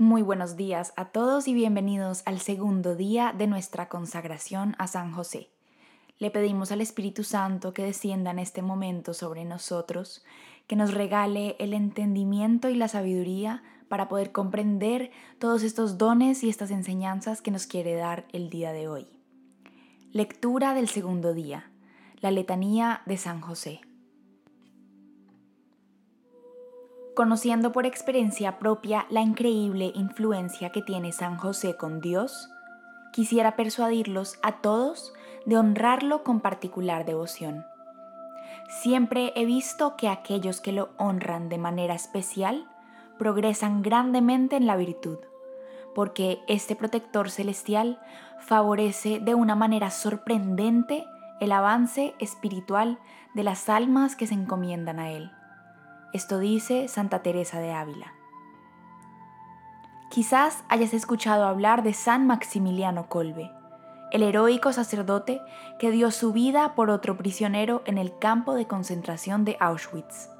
Muy buenos días a todos y bienvenidos al segundo día de nuestra consagración a San José. Le pedimos al Espíritu Santo que descienda en este momento sobre nosotros, que nos regale el entendimiento y la sabiduría para poder comprender todos estos dones y estas enseñanzas que nos quiere dar el día de hoy. Lectura del segundo día. La letanía de San José. Conociendo por experiencia propia la increíble influencia que tiene San José con Dios, quisiera persuadirlos a todos de honrarlo con particular devoción. Siempre he visto que aquellos que lo honran de manera especial progresan grandemente en la virtud, porque este protector celestial favorece de una manera sorprendente el avance espiritual de las almas que se encomiendan a él. Esto dice Santa Teresa de Ávila. Quizás hayas escuchado hablar de San Maximiliano Kolbe, el heroico sacerdote que dio su vida por otro prisionero en el campo de concentración de Auschwitz.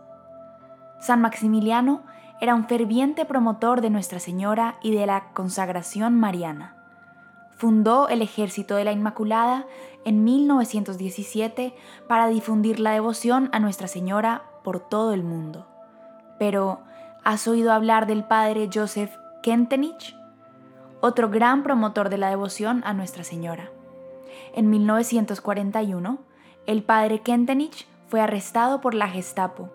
San Maximiliano era un ferviente promotor de Nuestra Señora y de la consagración mariana. Fundó el Ejército de la Inmaculada en 1917 para difundir la devoción a Nuestra Señora por todo el mundo. Pero, ¿has oído hablar del padre Joseph Kentenich? Otro gran promotor de la devoción a Nuestra Señora. En 1941, el padre Kentenich fue arrestado por la Gestapo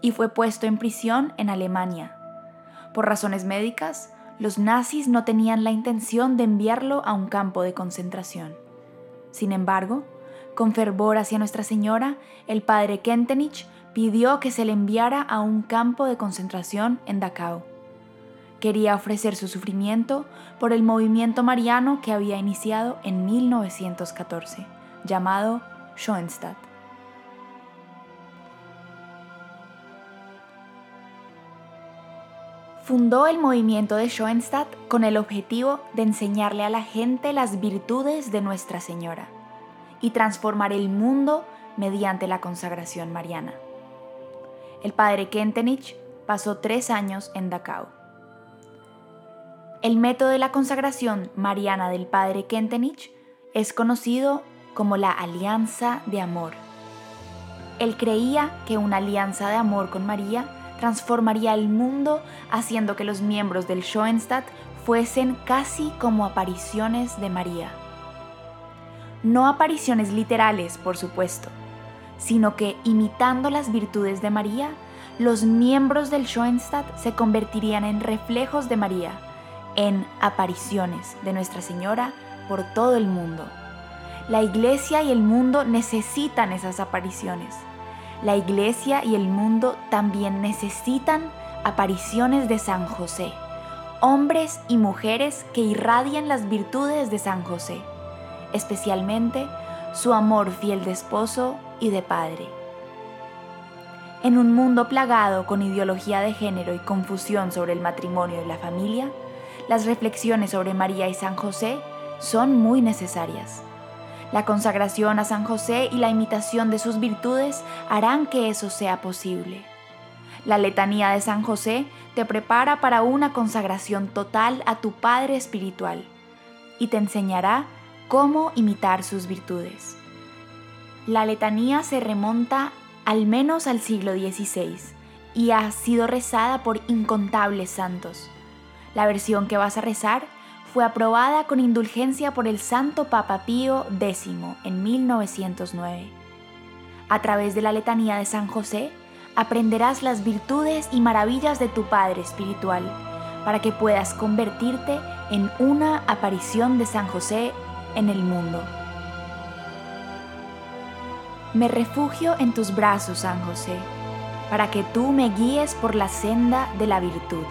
y fue puesto en prisión en Alemania. Por razones médicas, los nazis no tenían la intención de enviarlo a un campo de concentración. Sin embargo, con fervor hacia Nuestra Señora, el padre Kentenich pidió que se le enviara a un campo de concentración en Dachau. Quería ofrecer su sufrimiento por el movimiento mariano que había iniciado en 1914, llamado Schoenstatt. Fundó el movimiento de Schoenstatt con el objetivo de enseñarle a la gente las virtudes de Nuestra Señora y transformar el mundo mediante la consagración mariana el padre Kentenich pasó tres años en Dachau. El método de la consagración mariana del padre Kentenich es conocido como la alianza de amor. Él creía que una alianza de amor con María transformaría el mundo haciendo que los miembros del Schoenstatt fuesen casi como apariciones de María. No apariciones literales, por supuesto, sino que imitando las virtudes de María, los miembros del Schoenstatt se convertirían en reflejos de María, en apariciones de Nuestra Señora por todo el mundo. La iglesia y el mundo necesitan esas apariciones. La iglesia y el mundo también necesitan apariciones de San José, hombres y mujeres que irradian las virtudes de San José, especialmente su amor fiel de esposo y de padre. En un mundo plagado con ideología de género y confusión sobre el matrimonio y la familia, las reflexiones sobre María y San José son muy necesarias. La consagración a San José y la imitación de sus virtudes harán que eso sea posible. La letanía de San José te prepara para una consagración total a tu Padre Espiritual y te enseñará cómo imitar sus virtudes. La letanía se remonta al menos al siglo XVI y ha sido rezada por incontables santos. La versión que vas a rezar fue aprobada con indulgencia por el Santo Papa Pío X en 1909. A través de la letanía de San José, aprenderás las virtudes y maravillas de tu Padre Espiritual, para que puedas convertirte en una aparición de San José en el mundo. Me refugio en tus brazos, San José, para que tú me guíes por la senda de la virtud.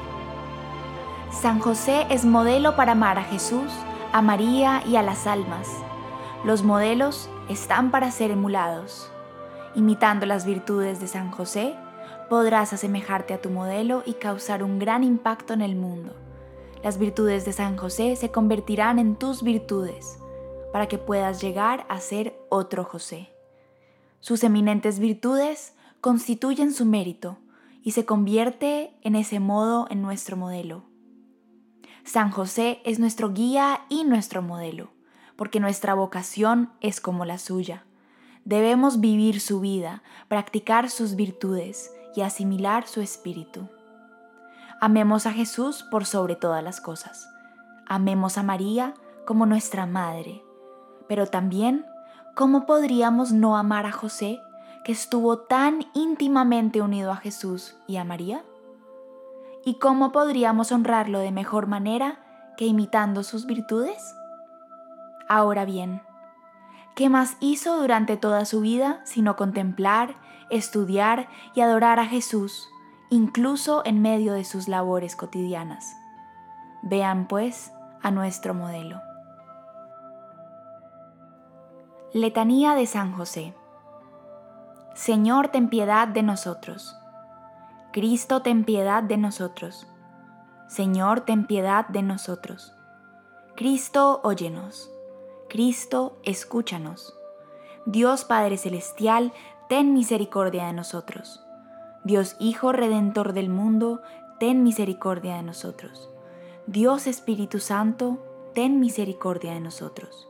San José es modelo para amar a Jesús, a María y a las almas. Los modelos están para ser emulados. Imitando las virtudes de San José, podrás asemejarte a tu modelo y causar un gran impacto en el mundo. Las virtudes de San José se convertirán en tus virtudes para que puedas llegar a ser otro José. Sus eminentes virtudes constituyen su mérito y se convierte en ese modo en nuestro modelo. San José es nuestro guía y nuestro modelo, porque nuestra vocación es como la suya. Debemos vivir su vida, practicar sus virtudes y asimilar su espíritu. Amemos a Jesús por sobre todas las cosas. Amemos a María como nuestra madre. Pero también, ¿cómo podríamos no amar a José, que estuvo tan íntimamente unido a Jesús y a María? ¿Y cómo podríamos honrarlo de mejor manera que imitando sus virtudes? Ahora bien, ¿qué más hizo durante toda su vida sino contemplar, estudiar y adorar a Jesús, incluso en medio de sus labores cotidianas? Vean pues a nuestro modelo. Letanía de San José. Señor, ten piedad de nosotros. Cristo, ten piedad de nosotros. Señor, ten piedad de nosotros. Cristo, óyenos. Cristo, escúchanos. Dios Padre Celestial, ten misericordia de nosotros. Dios Hijo Redentor del mundo, ten misericordia de nosotros. Dios Espíritu Santo, ten misericordia de nosotros.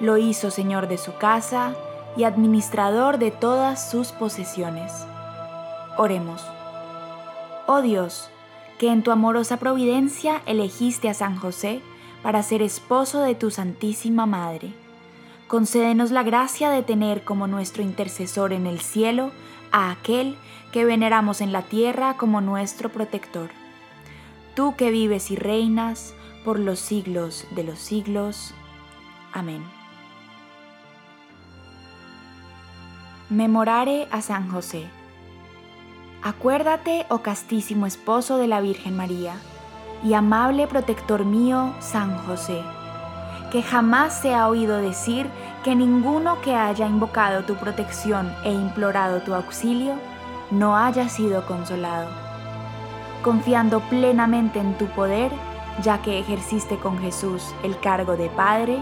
Lo hizo Señor de su casa y administrador de todas sus posesiones. Oremos. Oh Dios, que en tu amorosa providencia elegiste a San José, para ser esposo de tu Santísima Madre. Concédenos la gracia de tener como nuestro intercesor en el cielo a aquel que veneramos en la tierra como nuestro protector. Tú que vives y reinas por los siglos de los siglos. Amén. Memorare a San José. Acuérdate, oh castísimo esposo de la Virgen María, y amable protector mío, San José, que jamás se ha oído decir que ninguno que haya invocado tu protección e implorado tu auxilio no haya sido consolado. Confiando plenamente en tu poder, ya que ejerciste con Jesús el cargo de Padre,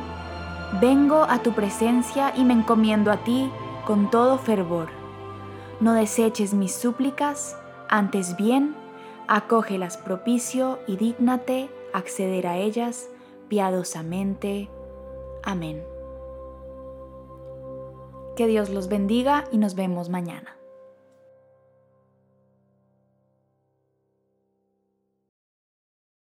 vengo a tu presencia y me encomiendo a ti con todo fervor. No deseches mis súplicas, antes bien, acógelas propicio y dígnate acceder a ellas piadosamente. Amén. Que Dios los bendiga y nos vemos mañana.